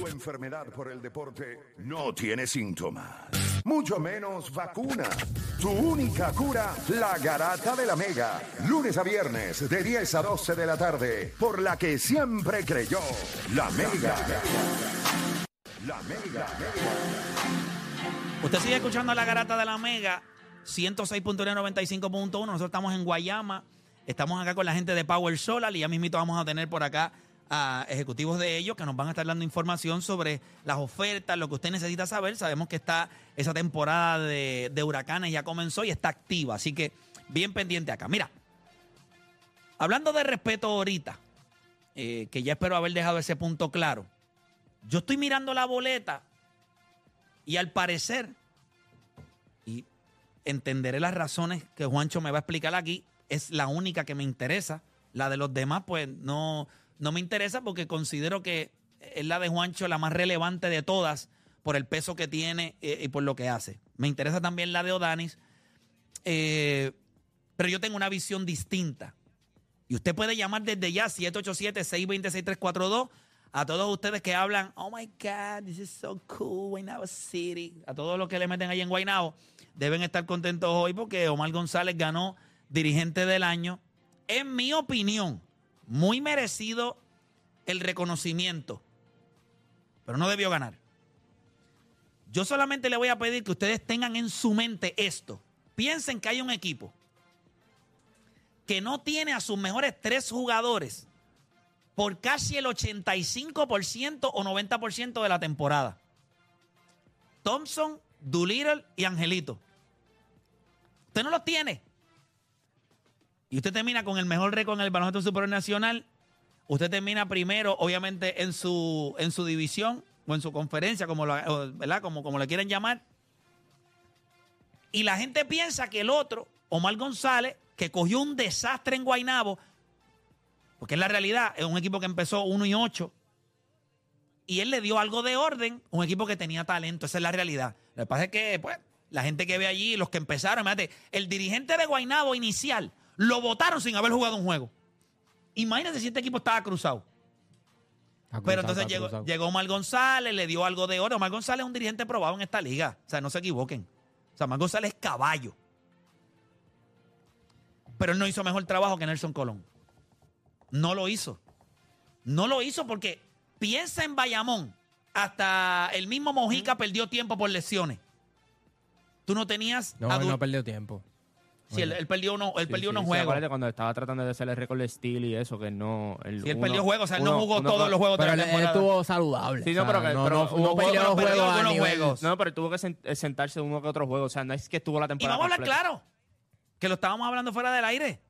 Tu enfermedad por el deporte no tiene síntomas, mucho menos vacuna. Tu única cura, la garata de la Mega. Lunes a viernes de 10 a 12 de la tarde, por la que siempre creyó, la Mega. La Mega. Usted sigue escuchando la garata de la Mega, 106.995.1. Nosotros estamos en Guayama. Estamos acá con la gente de Power Solar y ya mismito vamos a tener por acá a ejecutivos de ellos que nos van a estar dando información sobre las ofertas, lo que usted necesita saber. Sabemos que está esa temporada de, de huracanes ya comenzó y está activa, así que bien pendiente acá. Mira, hablando de respeto ahorita, eh, que ya espero haber dejado ese punto claro. Yo estoy mirando la boleta y al parecer, y entenderé las razones que Juancho me va a explicar aquí, es la única que me interesa. La de los demás, pues no, no me interesa porque considero que es la de Juancho la más relevante de todas por el peso que tiene eh, y por lo que hace. Me interesa también la de Odanis, eh, pero yo tengo una visión distinta. Y usted puede llamar desde ya 787-626-342 a todos ustedes que hablan, oh my God, this is so cool, Guaynabo City. A todos los que le meten ahí en Guaynabo, deben estar contentos hoy porque Omar González ganó dirigente del año. En mi opinión, muy merecido el reconocimiento, pero no debió ganar. Yo solamente le voy a pedir que ustedes tengan en su mente esto. Piensen que hay un equipo que no tiene a sus mejores tres jugadores por casi el 85% o 90% de la temporada. Thompson, Doolittle y Angelito. Usted no los tiene. Y usted termina con el mejor récord en el baloncesto superior nacional. Usted termina primero, obviamente, en su, en su división o en su conferencia, como, lo, ¿verdad? Como, como le quieren llamar. Y la gente piensa que el otro, Omar González, que cogió un desastre en Guainabo, porque es la realidad, es un equipo que empezó 1 y 8. Y él le dio algo de orden, un equipo que tenía talento, esa es la realidad. Lo que pasa es que, pues, la gente que ve allí, los que empezaron, fíjate, el dirigente de Guainabo inicial lo votaron sin haber jugado un juego. Imagínense si este equipo estaba cruzado. Está Pero cruzado, entonces llegó, cruzado. llegó Omar González, le dio algo de oro. Omar González es un dirigente probado en esta liga. O sea, no se equivoquen. O sea, Omar González es caballo. Pero él no hizo mejor trabajo que Nelson Colón. No lo hizo. No lo hizo porque piensa en Bayamón. Hasta el mismo Mojica perdió tiempo por lesiones. Tú no tenías. No, a él Du- no perdió tiempo. Sí, él, él perdió, uno, él Sí, perdió sí, unos sí, juegos. acuérdate cuando estaba tratando de hacer el récord de steel y eso, que no. El, Sí, él uno- perdió juegos, o sea, él no jugó uno- todos los juegos Pero de él, la él estuvo saludable. Sí, no, o sea, pero que- no, pero no, hubo- no perdió pero los perdió juegos algunos juegos. No, pero tuvo que eh, sentarse uno que otro juego. O sea, no es que estuvo la Y temporada. vamos a hablar claro, que lo estábamos hablando fuera del aire.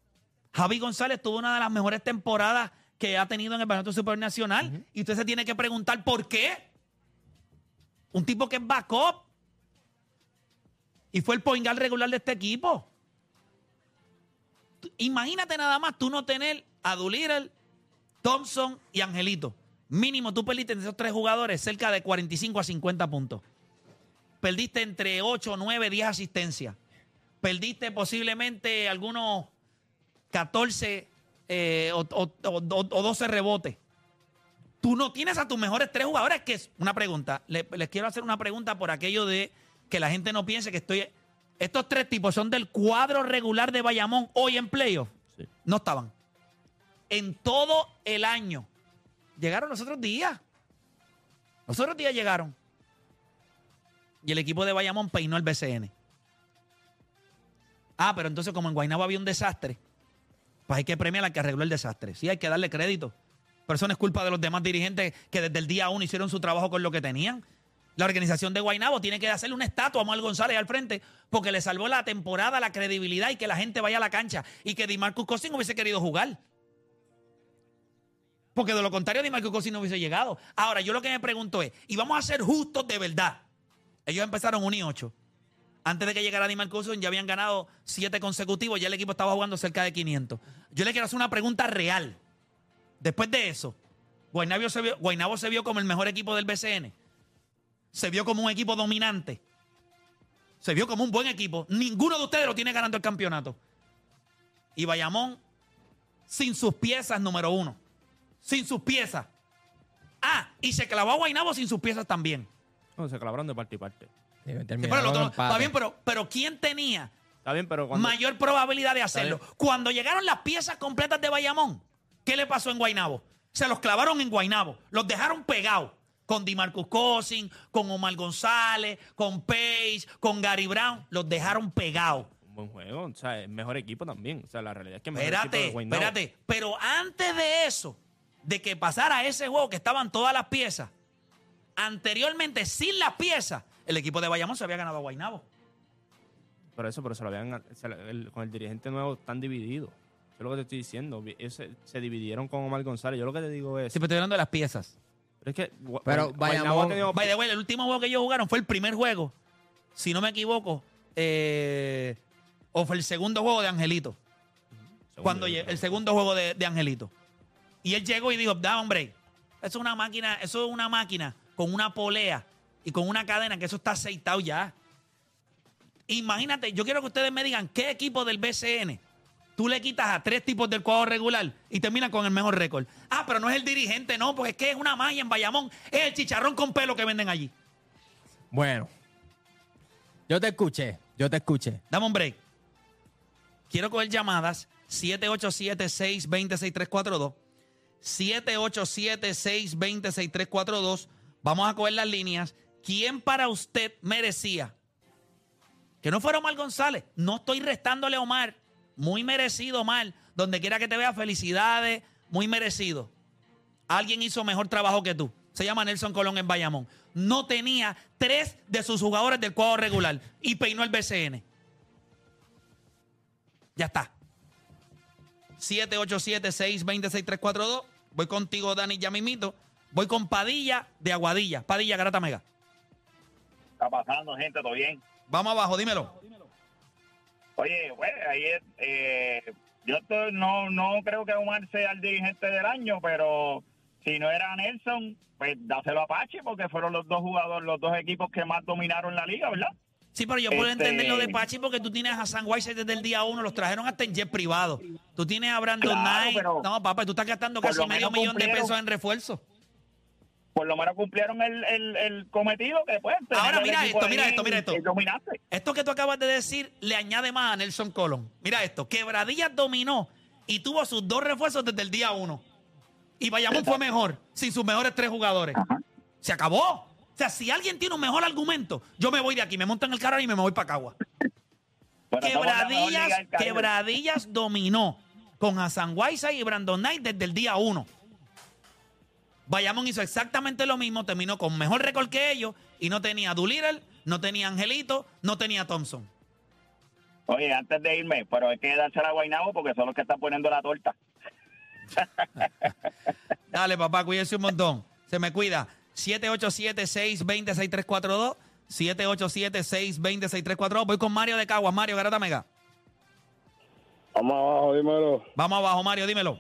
Javi González tuvo una de las mejores temporadas que ha tenido en el Baloncesto Super Nacional. Y usted se tiene que preguntar por qué. Un tipo que es backup. Y fue el poingal regular de este equipo. Imagínate nada más tú no tener a Doolittle, Thompson y Angelito. Mínimo tú perdiste en esos tres jugadores cerca de 45 a 50 puntos. Perdiste entre 8, 9, 10 asistencias. Perdiste posiblemente algunos 14 eh, o, o- o- o 12 rebotes. Tú no tienes a tus mejores tres jugadores, que es una pregunta. Le- les quiero hacer una pregunta por aquello de que la gente no piense que estoy... Estos tres tipos son del cuadro regular de Bayamón hoy en playoff. Sí. No estaban. En todo el año. Llegaron los otros días. Los otros días llegaron. Y el equipo de Bayamón peinó el BCN. Ah, pero entonces como en Guaynabo había un desastre, pues hay que premiar al que arregló el desastre. Sí, hay que darle crédito. Pero eso no es culpa de los demás dirigentes que desde el día uno hicieron su trabajo con lo que tenían. La organización de Guaynabo tiene que hacerle una estatua a Manuel González al frente porque le salvó la temporada, la credibilidad y que la gente vaya a la cancha y que DiMarcus Cousins hubiese querido jugar. Porque de lo contrario, DiMarcus Cousins no hubiese llegado. Ahora, yo lo que me pregunto es, y vamos a ser justos de verdad. Ellos empezaron 1 y 8. Antes de que llegara DiMarcus Cousins ya habían ganado 7 consecutivos, ya el equipo estaba jugando cerca de 500. Yo le quiero hacer una pregunta real. Después de eso, Guaynabo se vio, Guaynabo se vio como el mejor equipo del BCN. Se vio como un equipo dominante. Se vio como un buen equipo. Ninguno de ustedes lo tiene ganando el campeonato. Y Bayamón, sin sus piezas, número uno. Sin sus piezas. Ah, y se clavó a Guaynabo sin sus piezas también. No, se clavaron de parte y parte. Sí, Sí, terminaron pero el otro- empate. está bien, pero, pero ¿quién tenía Está bien, pero cuando... mayor probabilidad de hacerlo? Cuando llegaron las piezas completas de Bayamón, ¿qué le pasó en Guaynabo? Se los clavaron en Guaynabo, los dejaron pegados con DiMarcus Cousin, con Omar González, con Page, con Gary Brown, los dejaron pegados. Un buen juego, o sea, es mejor equipo también. O sea, la realidad es que mejor equipo Espérate, de Guaynabo. espérate. Pero antes de eso, de que pasara ese juego que estaban todas las piezas, anteriormente, sin las piezas, el equipo de Bayamón se había ganado a Guaynabo. Por eso, pero se lo habían... se lo- el- con el dirigente nuevo están divididos. Eso es lo que te estoy diciendo. Ellos Se, se dividieron con Omar González. Yo lo que te digo es... Sí, pero estoy hablando de las piezas. Pero es que... Pero Bayamón- tenido- By the way, el último juego que ellos jugaron fue el primer juego, si no me equivoco, eh, o fue el segundo juego de Angelito. Cuando lle- el segundo juego de, de Angelito. Y él llegó y dijo, da hombre, eso es una máquina, eso es una máquina con una polea y con una cadena que eso está aceitado ya. Imagínate, yo quiero que ustedes me digan qué equipo del BCN tú le quitas a tres tipos del cuadro regular y terminas con el mejor récord. Ah, pero no es el dirigente, no, porque es que es una magia en Bayamón. Es el chicharrón con pelo que venden allí. Bueno. Yo te escuché, yo te escuché. Dame un break. Quiero coger llamadas 787-620-6342. 787-620-6342. Vamos a coger las líneas. ¿Quién para usted merecía? Que no fuera Omar González. No estoy restándole a Omar. Muy merecido, Omar. Donde quiera que te vea, felicidades. Muy merecido. Alguien hizo mejor trabajo que tú. Se llama Nelson Colón en Bayamón. No tenía tres de sus jugadores del cuadro regular y peinó el BCN. Ya está. 787-620-6342. Voy contigo, Dani, ya mismito. Voy con Padilla de Aguadilla. Padilla, Garata Mega. está pasando, gente? ¿Todo bien? Vamos abajo, dímelo. Oye, bueno, ayer eh, yo no, no creo que Omar sea el dirigente del año, pero si no era Nelson, pues dáselo a Pache, porque fueron los dos jugadores, los dos equipos que más dominaron la liga, ¿verdad? Sí, pero yo puedo Este- entender lo de Pachi porque tú tienes a San White desde el día uno, los trajeron hasta en jet privado. Tú tienes a Brandon Claro, Knight. No, papá, tú estás gastando casi medio millón de pesos en refuerzo. Por lo menos cumplieron el, el, el cometido que pues. Ahora, mira esto, mira esto, mira esto. dominante. Esto que tú acabas de decir le añade más a Nelson Colón. Mira esto, Quebradillas dominó y tuvo sus dos refuerzos desde el día uno. Y Bayamón fue mejor, sin sus mejores tres jugadores. Se acabó. O sea, si alguien tiene un mejor argumento, yo me voy de aquí, me monto en el carro y me voy para Cagua. Bueno, Quebradillas. Quebradillas dominó con Hassan Whiteside y Brandon Knight desde el día uno. Bayamón hizo exactamente lo mismo, terminó con mejor récord que ellos y no tenía Doolittle, no tenía Angelito, no tenía Thompson. Oye, antes de irme, pero hay que dársela a Guaynabo porque son los que están poniendo la torta. Dale, papá, cuídese un montón. Se me cuida. 787-620-6342. 787-620-6342. Voy con Mario de Caguas. Mario, Garata Mega. Vamos abajo, dímelo. Vamos abajo, Mario, dímelo.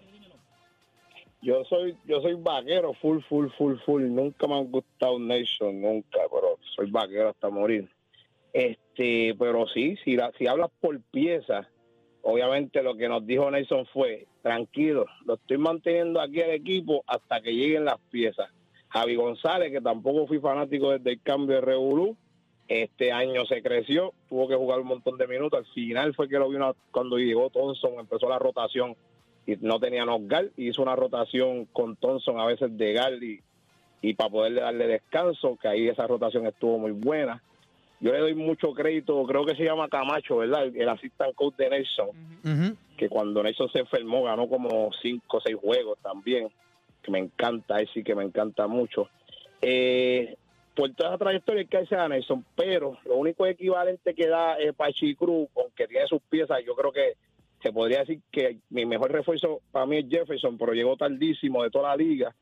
Yo soy, yo soy vaquero, full, full, full, full. Nunca me han gustado Nation, nunca, pero soy vaquero hasta morir. Este, pero sí, si, la, si hablas por pieza, obviamente lo que nos dijo Nelson fue, tranquilo, lo estoy manteniendo aquí al equipo hasta que lleguen las piezas. Javi González, que tampoco fui fanático desde el cambio de Revolú, este año se creció, tuvo que jugar un montón de minutos. Al final fue que lo vino cuando llegó Thompson, empezó la rotación y no tenía Gal y hizo una rotación con Thompson a veces de Gal y, y para poderle darle descanso, que ahí esa rotación estuvo muy buena. Yo le doy mucho crédito, creo que se llama Camacho, ¿verdad? El, el assistant coach de Nelson, que cuando Nelson se enfermó ganó como cinco o seis juegos también, que me encanta, él sí que me encanta mucho. Eh, por toda esa trayectoria que hacer a Nelson, pero lo único equivalente que da eh, Pachi Cruz, aunque tiene sus piezas, yo creo que se podría decir que mi mejor refuerzo para mí es Jefferson, pero llegó tardísimo de toda la liga.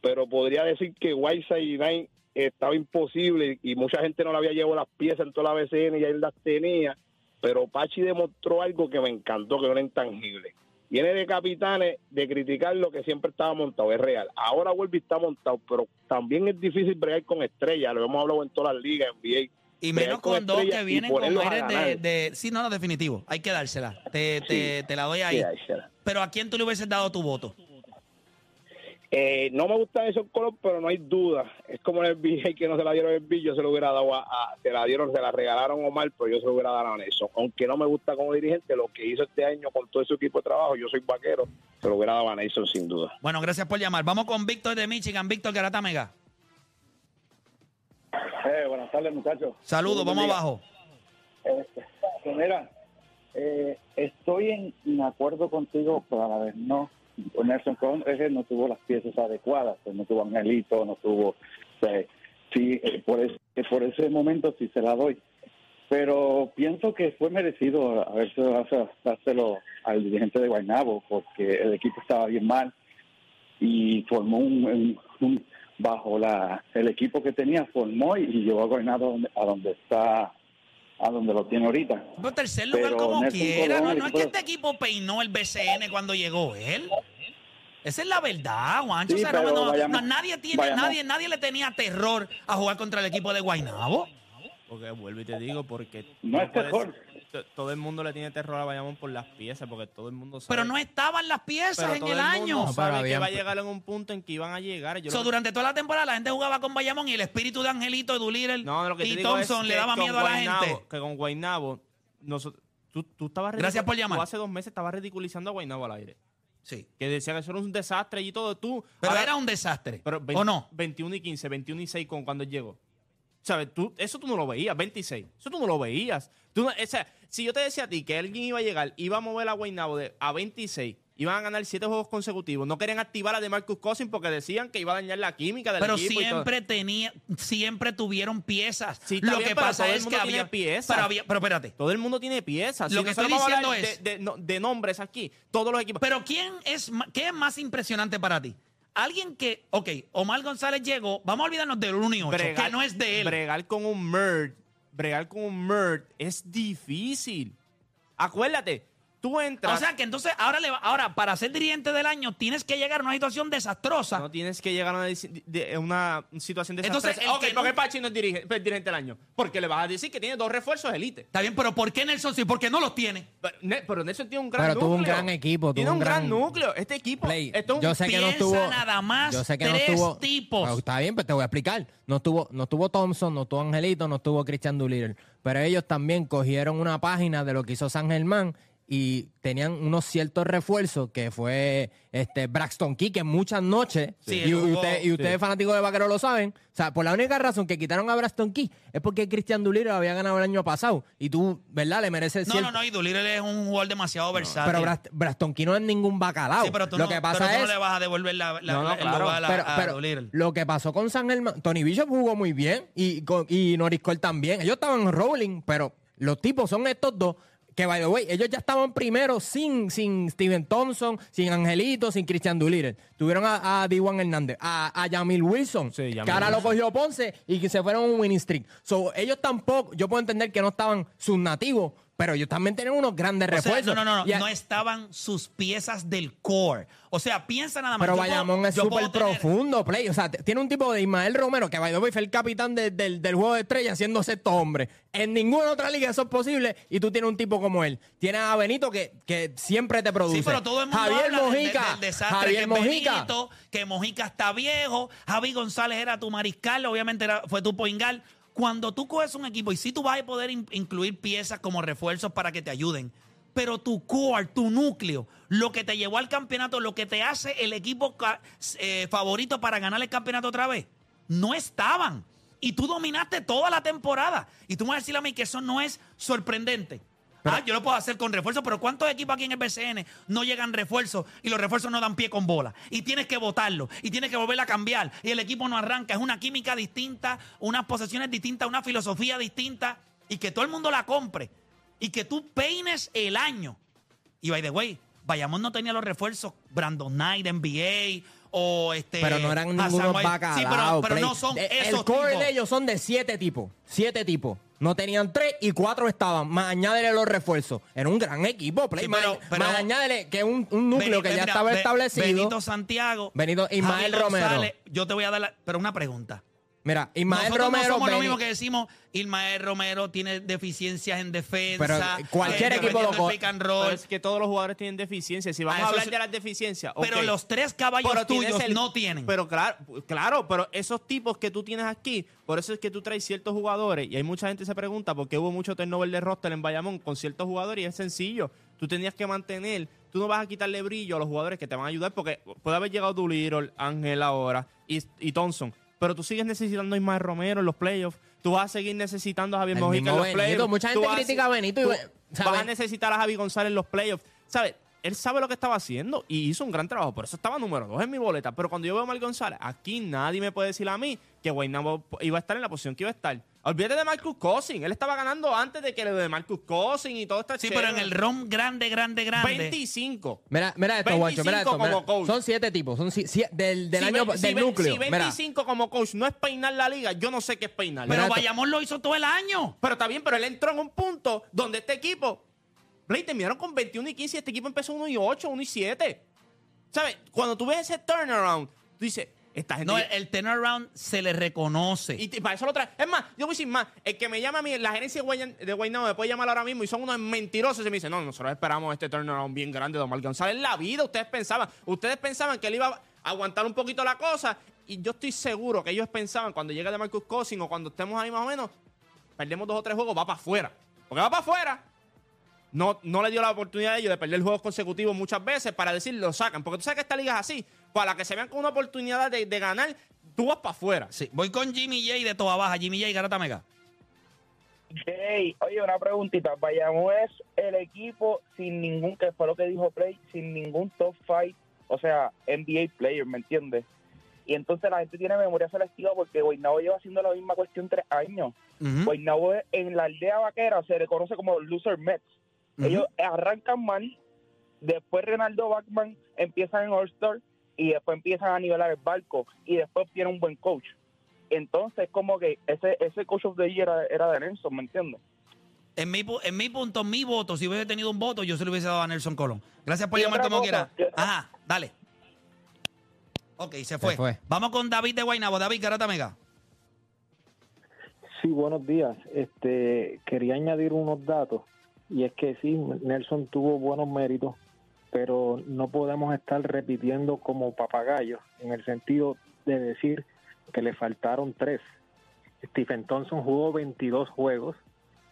Pero podría decir que Whiteside y Knight estaba imposible y mucha gente no le había llevado las piezas en toda la BCN y él las tenía. Pero Pachi demostró algo que me encantó, que era intangible. Viene de capitanes de criticar lo que siempre estaba montado, es real. Ahora vuelve y está montado, pero también es difícil bregar con estrellas, lo hemos hablado en todas las ligas, NBA. Y menos con dos que vienen con aires de, de- Sí, no, no, definitivo. Hay que dársela. Te, te- Sí. te la doy ahí. Pero ¿a quién tú le hubieses dado tu voto? Eh, no me gusta esos colores, pero no hay duda. Es como en el BJ que no se la dieron el bill, yo se lo hubiera dado a, a- se la dieron, se la regalaron a Omar, pero yo se lo hubiera dado a Nelson. Aunque no me gusta como dirigente, lo que hizo este año con todo su equipo de trabajo, yo soy vaquero, se lo hubiera dado a Nelson sin duda. Bueno, gracias por llamar. Vamos con Víctor de Michigan. Víctor Garata Mega. Eh, buenas tardes, muchachos. Saludos, vamos abajo. Este, pues mira, eh, estoy en, en acuerdo contigo, pero a la vez no. Nelson Conrad no tuvo las piezas adecuadas, pues no tuvo Angelito, no tuvo... o sea, sí, eh, por, ese, por ese momento sí se la doy. Pero pienso que fue merecido haberse dárselo al dirigente de Guaynabo, porque el equipo estaba bien mal y formó un, un- un- bajo la el equipo que tenía formó y llevó a Guaynabo a donde, a donde está a donde lo tiene ahorita Pero tercer lugar Pero como quiera. No, Colón, no es el que equipo- este equipo peinó el BCN cuando llegó él. Esa es la verdad, Juancho. Sí, o sea, no, no- vayamos- no, nadie tiene, vayamos. nadie, nadie le tenía terror a jugar contra el equipo de Guaynabo. Porque vuelvo y te digo, porque No es puedes- terror. To- todo el mundo le tiene terror a Bayamón por las piezas, porque todo el mundo sabe. Pero no estaban las piezas Pero en todo el, mundo año. No, sabe que va a llegar en un punto en que iban a llegar. Yo So, lo que- durante toda la temporada la gente jugaba con Bayamón y el espíritu de Angelito, Doolittle no, lo que te y digo es Thompson le daba miedo a la Guaynabo- gente. Que con Guaynabo, nosotros, tú, tú estabas Gracias por llamar. Tú hace dos meses estabas ridiculizando a Guaynabo al aire. Sí. Que decía que eso era un desastre y todo. Tú, Pero ahora- era un desastre. Pero ¿O no? 21 y 15, 21 y 6 con cuando él llegó. ¿Sabes? Tú, eso tú no lo veías, 26. Eso tú no lo veías. Tú no- o sea, si yo te decía a ti que alguien iba a llegar, iba a mover a Guaynabo de, a 26, iban a ganar 7 juegos consecutivos, no querían activar a de Marcus Cousins porque decían que iba a dañar la química del Pero equipo. y todo. siempre tenía, siempre tuvieron piezas. Sí, Lo bien, que pero pasa es que había piezas. Pero, había- pero espérate. Todo el mundo tiene piezas. Lo Si que estoy diciendo es- de, de- no- de nombres aquí, todos los equipos. Pero ¿quién es, qué es más impresionante para ti? Alguien que, ok, Omar González llegó, vamos a olvidarnos del 1 y 8, que no es de él. Bregar con un Merd, bregar con un Merd es difícil. Acuérdate, tú entras. O sea que entonces ahora, le va- ahora para ser dirigente del año tienes que llegar a una situación desastrosa. no tienes que llegar a una, deci- de- una situación Entonces, desastrosa. el ok, que ¿por qué no- Pachi no es dirige- es dirigente del año? Porque le vas a decir que tiene dos refuerzos elite. Está bien, pero ¿por qué Nelson sí? Porque no los tiene. Pero, Ne- pero Nelson tiene un gran Pero núcleo. tuvo un gran equipo, Tiene tuvo un un gran, gran- núcleo. Este equipo. Play. un- Yo sé que no estuvo. nada más Yo sé que no tres estuvo. tipos. Pero está bien, pues te voy a explicar. No estuvo, no estuvo Thompson, no estuvo Angelito, no estuvo Christian Doolittle. Pero ellos también cogieron una página de lo que hizo San Germán y tenían unos ciertos refuerzos que fue este Braxton Key, que muchas noches, Sí, y, jugó- usted- y ustedes fanáticos de Vaquero lo saben, o sea, por la única razón que quitaron a Braxton Key es porque Christian Doolittle había ganado el año pasado y tú, ¿verdad? Le mereces No, cierto- no, no, y Doolittle es un jugador demasiado versátil. Pero Braxton Key no es ningún bacalao. Sí, pero tú, lo no, que pasa pero tú es no le vas a devolver la, la- No, no, la- el claro. lugar a, pero, a pero lo que pasó con San Germán, Tony Bishop jugó muy bien y, con- y Norris Cole también. Ellos estaban rolling, pero los tipos son estos dos. Que, by the way, ellos ya estaban primero sin, sin Steven Thompson, sin Angelito, sin Christian Doolittle. Tuvieron a, a D1 Hernández, a, a Yamil Wilson, Sí, Yamil que ahora lo cogió Ponce y que se fueron a un winning streak. So, ellos tampoco, yo puedo entender que no estaban sus nativos, pero ellos también tenían unos grandes O sea, refuerzos. no, no, no, no estaban sus piezas del core. O sea, piensa nada más. Pero yo puedo- Bayamón es súper profundo, Play. O sea, tiene un tipo de Ismael Romero, que way, fue el capitán de- del, del juego de estrellas siendo sexto hombre. En ninguna otra liga eso es posible y tú tienes un tipo como él. Tienes a Benito que, que siempre te produce. Sí, pero todo el mundo Javier habla Mojica. del, del desastre Javier que Mojica. Benito, que Mojica está viejo, Javi González era tu mariscal, obviamente era- fue tu poingal. Cuando tú coges un equipo y sí tú vas a poder in- incluir piezas como refuerzos para que te ayuden, pero tu core, tu núcleo, lo que te llevó al campeonato, lo que te hace el equipo eh, favorito para ganar el campeonato otra vez, no estaban. Y tú dominaste toda la temporada. Y tú me vas a decir a mí que eso no es sorprendente. Ah, yo lo puedo hacer con refuerzo, pero ¿cuántos equipos aquí en el BCN no llegan refuerzos y los refuerzos no dan pie con bola? Y tienes que votarlo y tienes que volver a cambiar y el equipo no arranca. Es una química distinta, unas posesiones distintas, una filosofía distinta y que todo el mundo la compre y que tú peines el año. Y by the way, Bayamón no tenía los refuerzos Brandon Knight, NBA o este. Pero no eran ningunos bacalaos. Sí, pero, no son Eh, esos El core tipos. de ellos son de siete tipos. Siete tipos. No tenían tres y cuatro estaban. Más añádele los refuerzos. Era un gran equipo, Play. Sí, más, pero- más añádele que un, un núcleo que ya mira, estaba establecido. Benito Santiago. Benito- Ismael Romero. González, Yo te voy a dar la- Pero una pregunta. Mira, Ismael Nosotros Romero. no somos lo Beni- mismo que decimos, Ismael Romero tiene deficiencias en defensa. Pero cualquier eh, equipo lo co- Pero es que todos los jugadores tienen deficiencias. Si vamos Ah, a eso hablar de las deficiencias. Pero los tres caballos Pero tienes tuyos el- no tienen. Pero claro, claro, pero esos tipos que tú tienes aquí, por eso es que tú traes ciertos jugadores y hay mucha gente que se pregunta por qué hubo mucho turnover de roster en Bayamón con ciertos jugadores y es sencillo. Tú tenías que mantener, tú no vas a quitarle brillo a los jugadores que te van a ayudar porque puede haber llegado Doolittle, Ángel ahora y, y Thompson. Pero tú sigues necesitando a Ismael Romero en los playoffs. Tú vas a seguir necesitando a Javier Mojica en los Benito. playoffs. Mucha gente critica a Benito y tú vas a necesitar a Javi González en los playoffs. ¿Sabes? Él sabe lo que estaba haciendo y hizo un gran trabajo. Por eso estaba número dos en mi boleta. Pero cuando yo veo a Marc González, aquí nadie me puede decir a mí que Guaynabo iba a estar en la posición que iba a estar. Olvídate de Marcus Cousin. Él estaba ganando antes de que lo de Marcus Cousin y todo esto. sí, pero en el rom grande, grande, grande. 25. Mira, mira esto, 25 guacho, mira esto. mira. como coach. Son siete tipos, son si- si- del, del Si año ve- si del ve- núcleo. Si Mira, 25 como coach no es peinar la liga, yo no sé qué es peinar. Pero esto. Bayamón lo hizo todo el año. Pero está bien, pero él entró en un punto donde este equipo, Play, terminaron con 21 y 15 y este equipo empezó 1 y 8, 1 y 7. ¿Sabes? Cuando tú ves ese turnaround, tú dices, esta gente... No, el, el turnaround se le reconoce. y para eso lo trae. Es más, yo voy a decir más. El que me llama a mí, la gerencia de Guaynabo me puede llamar ahora mismo y son unos mentirosos. Y me dice, no, nosotros esperamos este turnaround bien grande de Omar González. En la vida ustedes pensaban, ustedes pensaban que él iba a aguantar un poquito la cosa. Y yo estoy seguro que ellos pensaban cuando llegue de Marcus Cousin o cuando estemos ahí más o menos, perdemos dos o tres juegos, va para afuera. Porque va para afuera. No, no le dio la oportunidad a ellos de perder juegos consecutivos muchas veces para decir lo sacan. Porque tú sabes que esta liga es así. Para que se vean con una oportunidad de, de ganar, tú vas para afuera. Sí, voy con Jimmy J de Toa Baja. Jimmy J, Garata Mega. Hey, oye, una preguntita. Bayamón es el equipo sin ningún, que fue lo que dijo Play, sin ningún top fight, o sea, NBA player, ¿me entiendes? Y entonces la gente tiene memoria selectiva porque Guaynabo lleva haciendo la misma cuestión tres años. Guaynabo es- en la aldea vaquera se le conoce como loser Mets. Ellos arrancan mal, después Renaldo Bachman empiezan en All-Star y después empiezan a nivelar el barco y después tiene un buen coach. Entonces, como que ese ese coach of the year era, era de Nelson, ¿me entiendes? En mi, pu- en mi punto, mi voto, si hubiese tenido un voto, yo se lo hubiese dado a Nelson Colón. Gracias por Y llamar como cosa, quiera. Ajá, dale. Ok, se fue. fue. Vamos con David de Guaynabo. David, Garata Mega. Sí, buenos días. Este, quería añadir unos datos y es que sí, Nelson tuvo buenos méritos, pero no podemos estar repitiendo como papagayos en el sentido de decir que le faltaron tres. Stephen Thompson jugó 22 juegos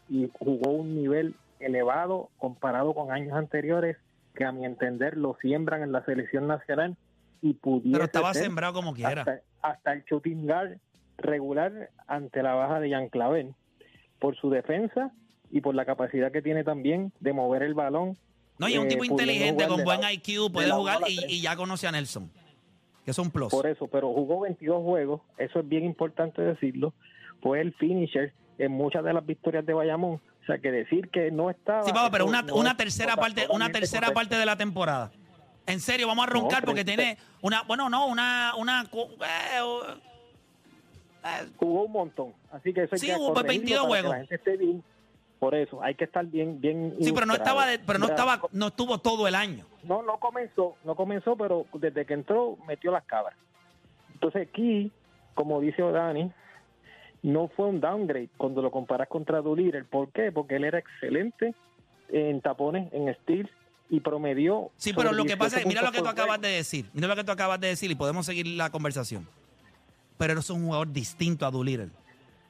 y jugó un nivel elevado comparado con años anteriores que a mi entender lo siembran en la selección nacional y pudiese Pero estaba sembrado como quiera. hasta, hasta el shooting guard regular ante la baja de Jan Clavel por su defensa y por la capacidad que tiene también de mover el balón. No, y es un eh, tipo inteligente, con buen la- IQ, puede jugar y, ya conoce a Nelson. Que es un plus. Por eso, pero jugó 22 juegos, eso es bien importante decirlo. Fue el finisher en muchas de las victorias de Bayamón. O sea, que decir que no estaba... Sí, papá, pero una, no una tercera parte, una tercera parte de la temporada. En serio, vamos a roncar No, porque tiene una, bueno, no, una, una, eh, eh, jugó un montón. Así que eso hay Sí, que jugó corregirlo 22 para que juegos. la gente esté bien. Por eso, hay que estar bien, bien. sí, pero no estaba, de- pero no estaba, no estuvo todo el año. No, no comenzó, no comenzó, pero desde que entró metió las cabras. Entonces aquí, como dice Dani, no fue un downgrade cuando lo comparas contra Doolittle. ¿Por qué? Porque él era excelente en tapones, en steals y promedió. Sí, pero lo que pasa es 18 que mira lo que tú acabas de decir. Mira lo que tú acabas de decir y podemos seguir la conversación. Pero eres un jugador distinto a Doolittle.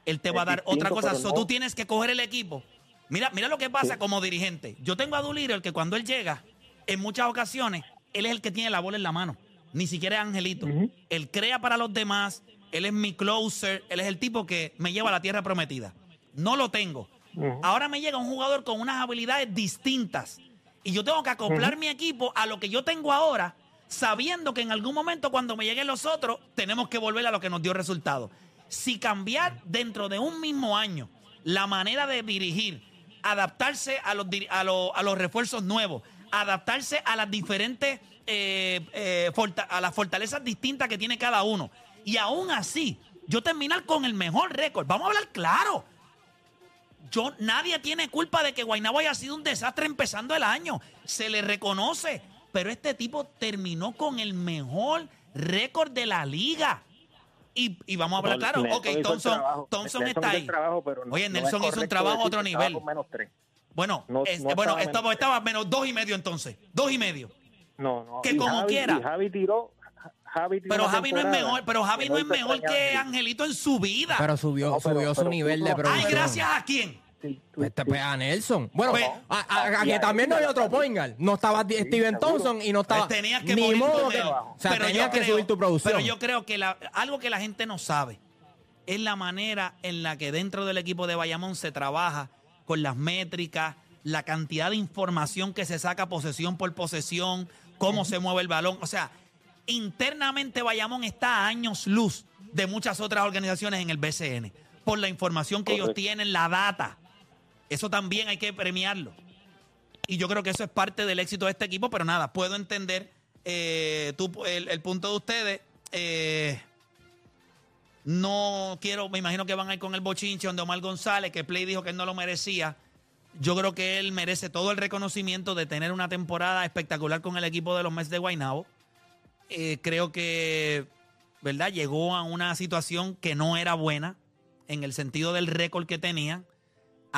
Él te va a dar distinto, otra cosa. So, no. tú tienes que coger el equipo. Mira, mira lo que pasa Sí. como dirigente. Yo tengo a Doolittle que cuando él llega, en muchas ocasiones, él es el que tiene la bola en la mano. Ni siquiera es Angelito. Él crea para los demás. Él es mi closer. Él es el tipo que me lleva a la tierra prometida. No lo tengo. Ahora me llega un jugador con unas habilidades distintas. Y yo tengo que acoplar mi equipo a lo que yo tengo ahora, sabiendo que en algún momento cuando me lleguen los otros, tenemos que volver a lo que nos dio resultado. Si cambiar dentro de un mismo año la manera de dirigir, adaptarse a los, a a los refuerzos nuevos, adaptarse a las diferentes, eh, eh, a las fortalezas distintas que tiene cada uno. Y aún así, yo terminar con el mejor récord. Vamos a hablar claro. Yo, nadie tiene culpa de que Guaynabo haya sido un desastre empezando el año. Se le reconoce. Pero este tipo terminó con el mejor récord de la liga. Y, y vamos a hablar No, claro. Nelson Ok, Thompson, está ahí. el trabajo, pero no- Oye, no Nelson hizo un trabajo a otro nivel. menos tres. Bueno, No- es- no bueno estaba estaba, menos estaba menos dos y medio entonces. Dos y medio. No, no. Que y como Javi- quiera. y Javi tiró. Javi Pero Javi no es mejor, pero Javi que no es mejor que Angelito en su vida. Pero subió, No, pero- subió su pero nivel de producción. Ay, gracias a quién. Sí, Pues, sí. pues, a Nelson. Bueno, Pues- a, a- a Y que también no hay otro point guard. No estaba Steven seguro. Thompson y no estaba. Pues tenías que ni morir modo con que- él. O sea, Pero tenías yo que creo- subir tu producción. Pero yo creo que la- algo que la gente no sabe es la manera en la que dentro del equipo de Bayamón se trabaja con las métricas, la cantidad de información que se saca posesión por posesión, cómo se mueve el balón. O sea, internamente Bayamón está a años luz de muchas otras organizaciones en el BCN por la información que ellos tienen, la data. Eso también hay que premiarlo. Y yo creo que eso es parte del éxito de este equipo, pero nada, puedo entender eh, tú- el, punto de ustedes. Eh, no quiero, me imagino que van a ir con el bochinche donde Omar González, que Play dijo que él no lo merecía. Yo creo que él merece todo el reconocimiento de tener una temporada espectacular con el equipo de los Mets de Guaynabo. Eh, creo que, ¿verdad? Llegó a una situación que no era buena en el sentido del récord que tenía.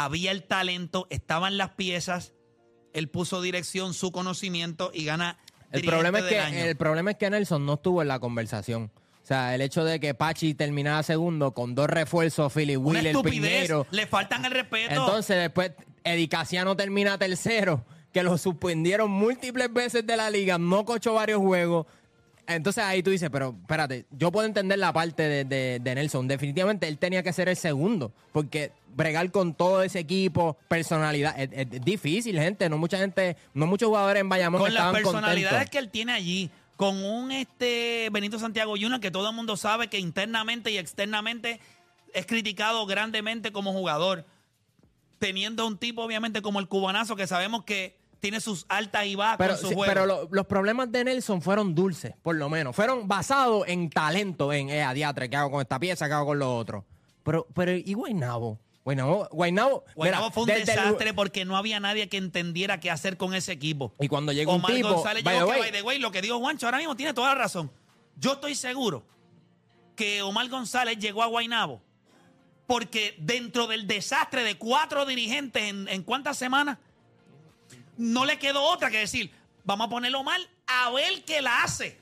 Había el talento, estaban las piezas. Él puso dirección, su conocimiento y gana. El problema, es que, año. el problema es que Nelson no estuvo en la conversación. O sea, el hecho de que Pachi terminara segundo con dos refuerzos, Philly Una Wheeler, estupidez. Piñero. Le faltan el respeto. Entonces, después, Eddie Casiano termina tercero, que lo suspendieron múltiples veces de la liga, no cochó varios juegos. Entonces ahí tú dices, pero espérate, yo puedo entender la parte de, de- de Nelson. Definitivamente él tenía que ser el segundo, porque bregar con todo ese equipo, personalidad, es, es difícil, gente. No mucha gente, no muchos jugadores en Bayamón con las personalidades contentos. que él tiene allí, con un este Benito Santiago Junior que todo el mundo sabe que internamente y externamente es criticado grandemente como jugador, teniendo un tipo obviamente como el cubanazo que sabemos que tiene sus altas y bajas Pero, con su sí, juego. pero lo- los problemas de Nelson fueron dulces, por lo menos. Fueron basados en talento, en eh, ¿qué hago con esta pieza? ¿Qué hago con lo otro? Pero, pero ¿y Guaynabo? Guaynabo, Guaynabo, Guaynabo mira, fue un desde el- desastre porque no había nadie que entendiera qué hacer con ese equipo. Y cuando llegó un Omar tipo, González by llegó the que, way- by the way, lo que dijo Juancho ahora mismo tiene toda la razón. Yo estoy seguro que Omar González llegó a Guaynabo porque dentro del desastre de cuatro dirigentes en, en cuántas semanas, no le quedó otra que decir, vamos a ponerlo mal a ver qué la hace.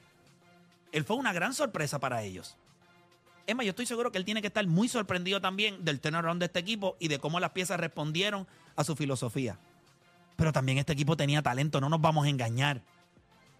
Él fue una gran sorpresa para ellos. Es más, yo estoy seguro que él tiene que estar muy sorprendido también del turnaround de este equipo y de cómo las piezas respondieron a su filosofía. Pero también este equipo tenía talento, no nos vamos a engañar.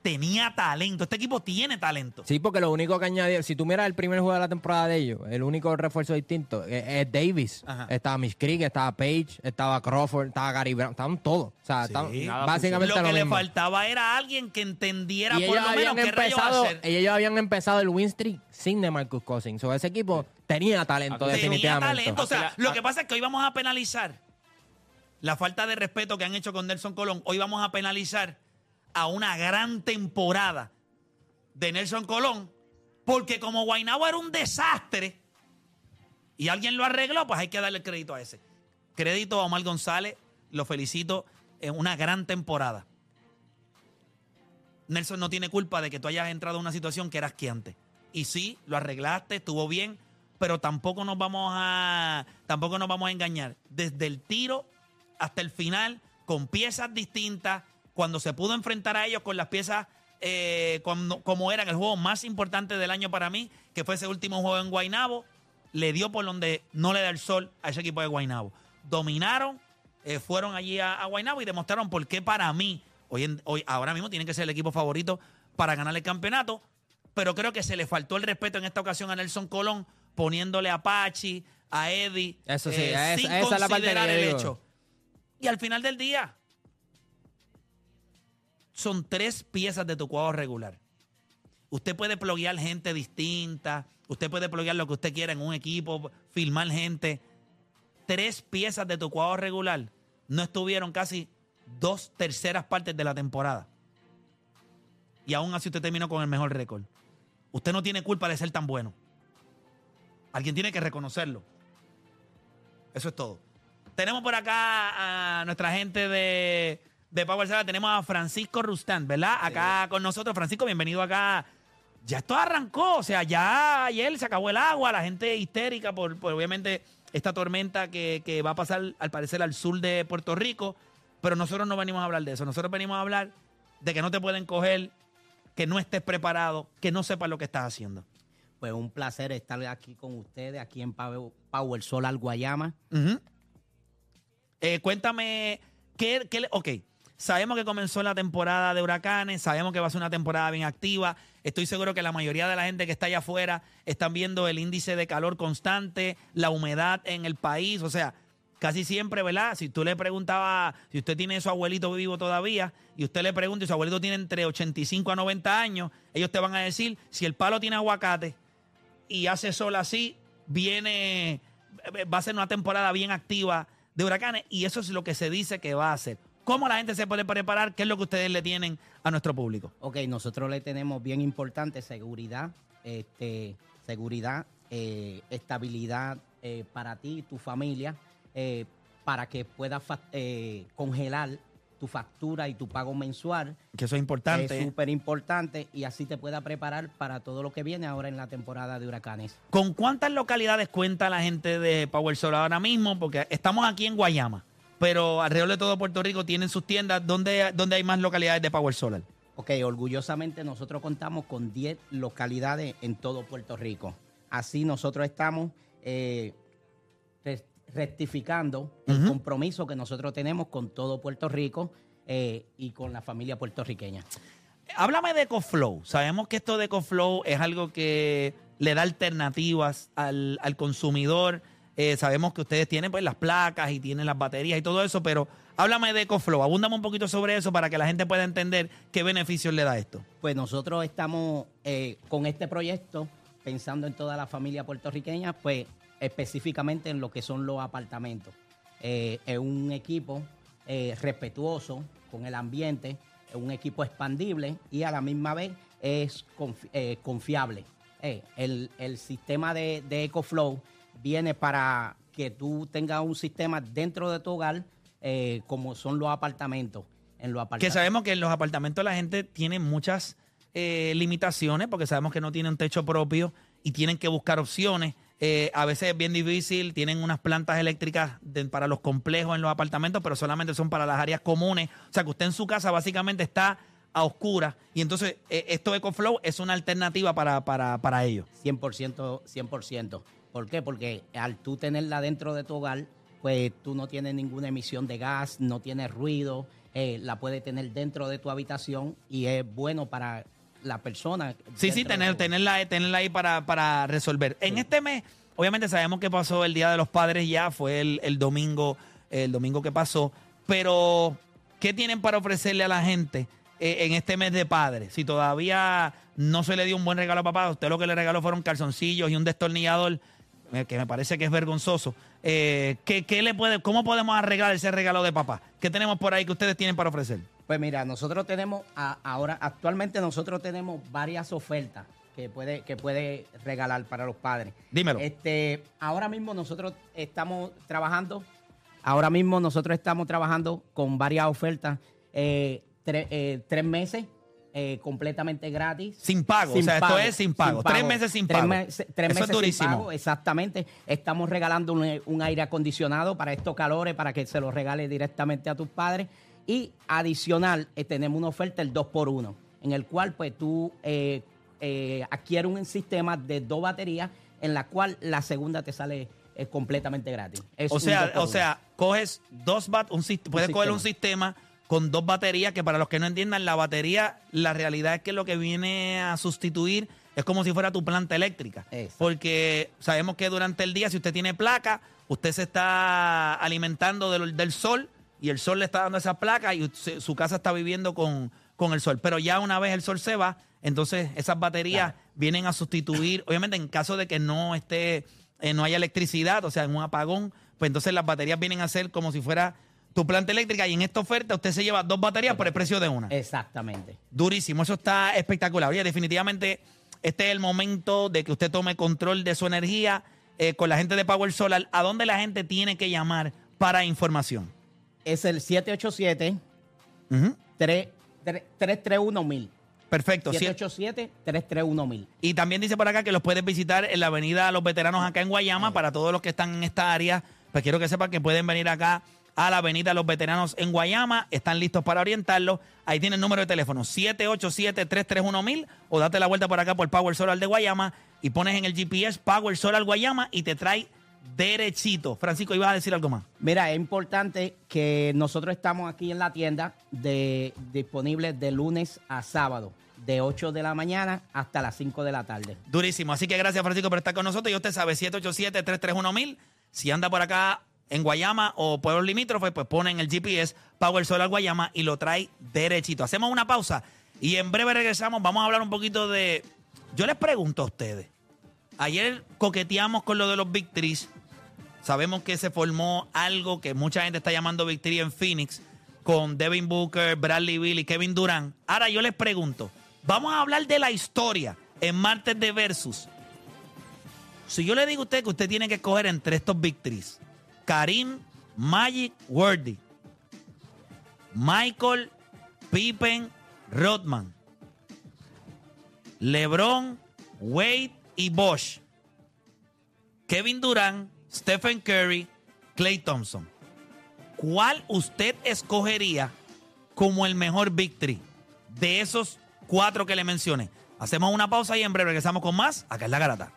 Tenía talento, este equipo tiene talento. Sí, porque lo único que añadió, si tú miras el primer juego de la temporada de ellos, el único refuerzo distinto es, es Davis. Ajá. Estaba Mitch Creek, estaba Page, estaba Crawford, estaba Gary Brown, estaban todos. O sea, Sí. estaban básicamente Lo que le faltaba era alguien que entendiera Y por ellos lo menos habían, qué rayos empezado, hacer. y ellos habían empezado el win streak sin de Marcus Cousins. O ese equipo tenía talento, Tenía Tenía definitivamente. talento. O sea, lo que pasa es que hoy vamos a penalizar la falta de respeto que han hecho con Nelson Colón. Hoy vamos a penalizar a una gran temporada de Nelson Colón, porque como Guaynabo era un desastre y alguien lo arregló, pues hay que darle crédito a ese. Crédito a Omar González, lo felicito en una gran temporada. Nelson no tiene culpa de que tú hayas entrado en una situación que era asqueante. Y sí, lo arreglaste, estuvo bien, pero tampoco nos vamos a tampoco nos vamos a engañar. Desde el tiro hasta el final, con piezas distintas, cuando se pudo enfrentar a ellos con las piezas eh, cuando- como eran el juego más importante del año para mí, que fue ese último juego en Guaynabo, le dio por donde no le da el sol a ese equipo de Guaynabo. Dominaron, eh, fueron allí a, a Guaynabo y demostraron por qué para mí, hoy, en- hoy ahora mismo tienen que ser el equipo favorito para ganar el campeonato, pero creo que se le faltó el respeto en esta ocasión a Nelson Colón, poniéndole a Pachi, a Eddie, Eso sí, eh, esa- sin esa es la parte que considerar el hecho. Y al final del día, son tres piezas de tu cuadro regular. Usted puede pluguear gente distinta, usted puede pluguear lo que usted quiera en un equipo, filmar gente. Tres piezas de tu cuadro regular no estuvieron casi dos terceras partes de la temporada. Y aún así usted terminó con el mejor récord. Usted no tiene culpa de ser tan bueno. Alguien tiene que reconocerlo. Eso es todo. Tenemos por acá a nuestra gente de, de Power Sala. Tenemos a Francisco Rustán, ¿verdad? Acá con nosotros. Francisco, bienvenido acá ya esto arrancó. O sea, ya ayer se acabó el agua, la gente histérica por, por obviamente esta tormenta que, que va a pasar al parecer al sur de Puerto Rico. Pero nosotros no venimos a hablar de eso. Nosotros venimos a hablar de que no te pueden coger, que no estés preparado, que no sepas lo que estás haciendo. Pues un placer estar aquí con ustedes, aquí en Power Solar Guayama. Ujú. Eh, cuéntame, ¿qué, qué le- ok, sabemos que comenzó la temporada de huracanes, sabemos que va a ser una temporada bien activa. Estoy seguro que la mayoría de la gente que está allá afuera están viendo el índice de calor constante, la humedad en el país. O sea, casi siempre, ¿verdad? Si tú le preguntabas, si usted tiene a su abuelito vivo todavía, y usted le pregunta y su abuelito tiene entre 85 a 90 años, ellos te van a decir, si el palo tiene aguacate, y hace sol así, viene, va a ser una temporada bien activa de huracanes y eso es lo que se dice que va a hacer. ¿Cómo la gente se puede preparar? ¿Qué es lo que ustedes le tienen a nuestro público? Ok, nosotros le tenemos bien importante seguridad, este, seguridad, eh, estabilidad eh, para ti y tu familia, eh, para que puedas congelar tu factura y tu pago mensual. Que eso es importante. Es súper importante y así te pueda preparar para todo lo que viene ahora en la temporada de huracanes. ¿Con cuántas localidades cuenta la gente de Power Solar ahora mismo? Porque estamos aquí en Guayama, pero alrededor de todo Puerto Rico tienen sus tiendas. ¿Dónde, dónde hay más localidades de Power Solar? Ok, orgullosamente nosotros contamos con 10 localidades en todo Puerto Rico. Así nosotros estamos eh, re- rectificando el compromiso que nosotros tenemos con todo Puerto Rico eh, y con la familia puertorriqueña. Háblame de EcoFlow. Sabemos que esto de EcoFlow es algo que le da alternativas al, al consumidor. Eh, sabemos que ustedes tienen pues las placas y tienen las baterías y todo eso, pero háblame de EcoFlow. Abúndame un poquito sobre eso para que la gente pueda entender qué beneficios le da esto. Pues nosotros estamos eh, con este proyecto pensando en toda la familia puertorriqueña, pues específicamente en lo que son los apartamentos. Eh, es un equipo respetuoso con el ambiente, es un equipo expandible y a la misma vez es confi- confiable. El, el sistema de, de EcoFlow viene para que tú tengas un sistema dentro de tu hogar eh, como son los apartamentos. En los Que apartamentos. sabemos que en los apartamentos la gente tiene muchas eh, limitaciones porque sabemos que no tienen un techo propio y tienen que buscar opciones. Eh, a veces es bien difícil, tienen unas plantas eléctricas de- para los complejos en los apartamentos, pero solamente son para las áreas comunes. O sea que usted en su casa básicamente está a oscuras y entonces eh, esto EcoFlow es una alternativa para, para, para ellos. 100%, 100%. ¿Por qué? Porque al tú tenerla dentro de tu hogar, pues tú no tienes ninguna emisión de gas, no tienes ruido, eh, la puedes tener dentro de tu habitación y es bueno para la persona. Sí, sí, tener, tu- tenerla, tenerla ahí para, para resolver. En este mes, obviamente sabemos que pasó el Día de los Padres ya, fue el, el domingo, el domingo que pasó, pero ¿qué tienen para ofrecerle a la gente eh, en este mes de padres? Si todavía no se le dio un buen regalo a papá, usted lo que le regaló fueron calzoncillos y un destornillador, que me parece que es vergonzoso. Eh, ¿qué, qué le puede, ¿Cómo podemos arreglar ese regalo de papá? ¿Qué tenemos por ahí que ustedes tienen para ofrecer? Pues mira, nosotros tenemos, a- ahora, actualmente nosotros tenemos varias ofertas que puede, que puede regalar para los padres. Dímelo. Este, ahora mismo nosotros estamos trabajando, ahora mismo nosotros estamos trabajando con varias ofertas, eh, tre- eh, tres meses eh, completamente gratis. Sin pago, o sea, esto es sin pago. Tres meses sin Tres pago. tres Eso es meses sin durísimo. pago, exactamente. Estamos regalando un, un aire acondicionado para estos calores, para que se lo regale directamente a tus padres. Y adicional, eh, tenemos una oferta, el 2x1, en el cual pues tú eh, eh, adquieres un sistema de dos baterías, en la cual la segunda te sale completamente gratis. Es O sea, 2x1. o sea, coges dos bat, un, puedes coger un sistema con dos baterías que para los que no entiendan, la batería, la realidad es que lo que viene a sustituir es como si fuera tu planta eléctrica. Porque sabemos que durante el día, si usted tiene placa, usted se está alimentando del, del sol y el sol le está dando esa placa y su casa está viviendo con, con el sol. Pero ya una vez el sol se va, entonces esas baterías vienen a sustituir, obviamente en caso de que no esté, eh, no haya electricidad, o sea, en un apagón, pues entonces las baterías vienen a ser como si fuera tu planta eléctrica y en esta oferta usted se lleva dos baterías por el precio de una. Exactamente. Durísimo, eso está espectacular. Oye, definitivamente este es el momento de que usted tome control de su energía eh, con la gente de Power Solar. ¿A dónde la gente tiene que llamar para información? Es el 787 331 1000 Perfecto. sí. 787-331-1000. Y también dice por acá que los puedes visitar en la avenida Los Veteranos acá en Guayama. Para todos los que están en esta área, pues quiero que sepan que pueden venir acá a la avenida Los Veteranos en Guayama. Están listos para orientarlos. Ahí tiene el número de teléfono 787-331-1000 o date la vuelta por acá por Power Solar de Guayama y pones en el GPS Power Solar Guayama y te trae derechito. Francisco, ibas a decir algo más. Mira, es importante que nosotros estamos aquí en la tienda de, disponibles de lunes a sábado, de 8 de la mañana hasta las 5 de la tarde. Durísimo. Así que gracias, Francisco, por estar con nosotros. Y usted sabe, 787-331-1000. Si anda por acá en Guayama o pueblos limítrofes, pues pone en el GPS Power Solar Guayama y lo trae derechito. Hacemos una pausa y en breve regresamos. Vamos a hablar un poquito de... Yo les pregunto a ustedes. Ayer coqueteamos con lo de los Big Trees. Sabemos que se formó algo que mucha gente está llamando Big Three en Phoenix con Devin Booker, Bradley Bill y Kevin Durant. Ahora yo les pregunto, vamos a hablar de la historia en martes de Versus. Si yo le digo a usted que usted tiene que escoger entre estos Big Threes, Karim, Magic, Worthy, Michael, Pippen, Rodman, LeBron, Wade y Bosch, Kevin Durant, Stephen Curry, Clay Thompson. ¿Cuál usted escogería como el mejor Three de esos cuatro que le mencioné? Hacemos una pausa y en breve regresamos con más. Acá es la garata.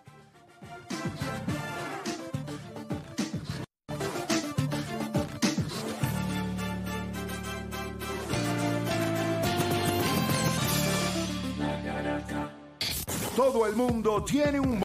Todo el mundo tiene un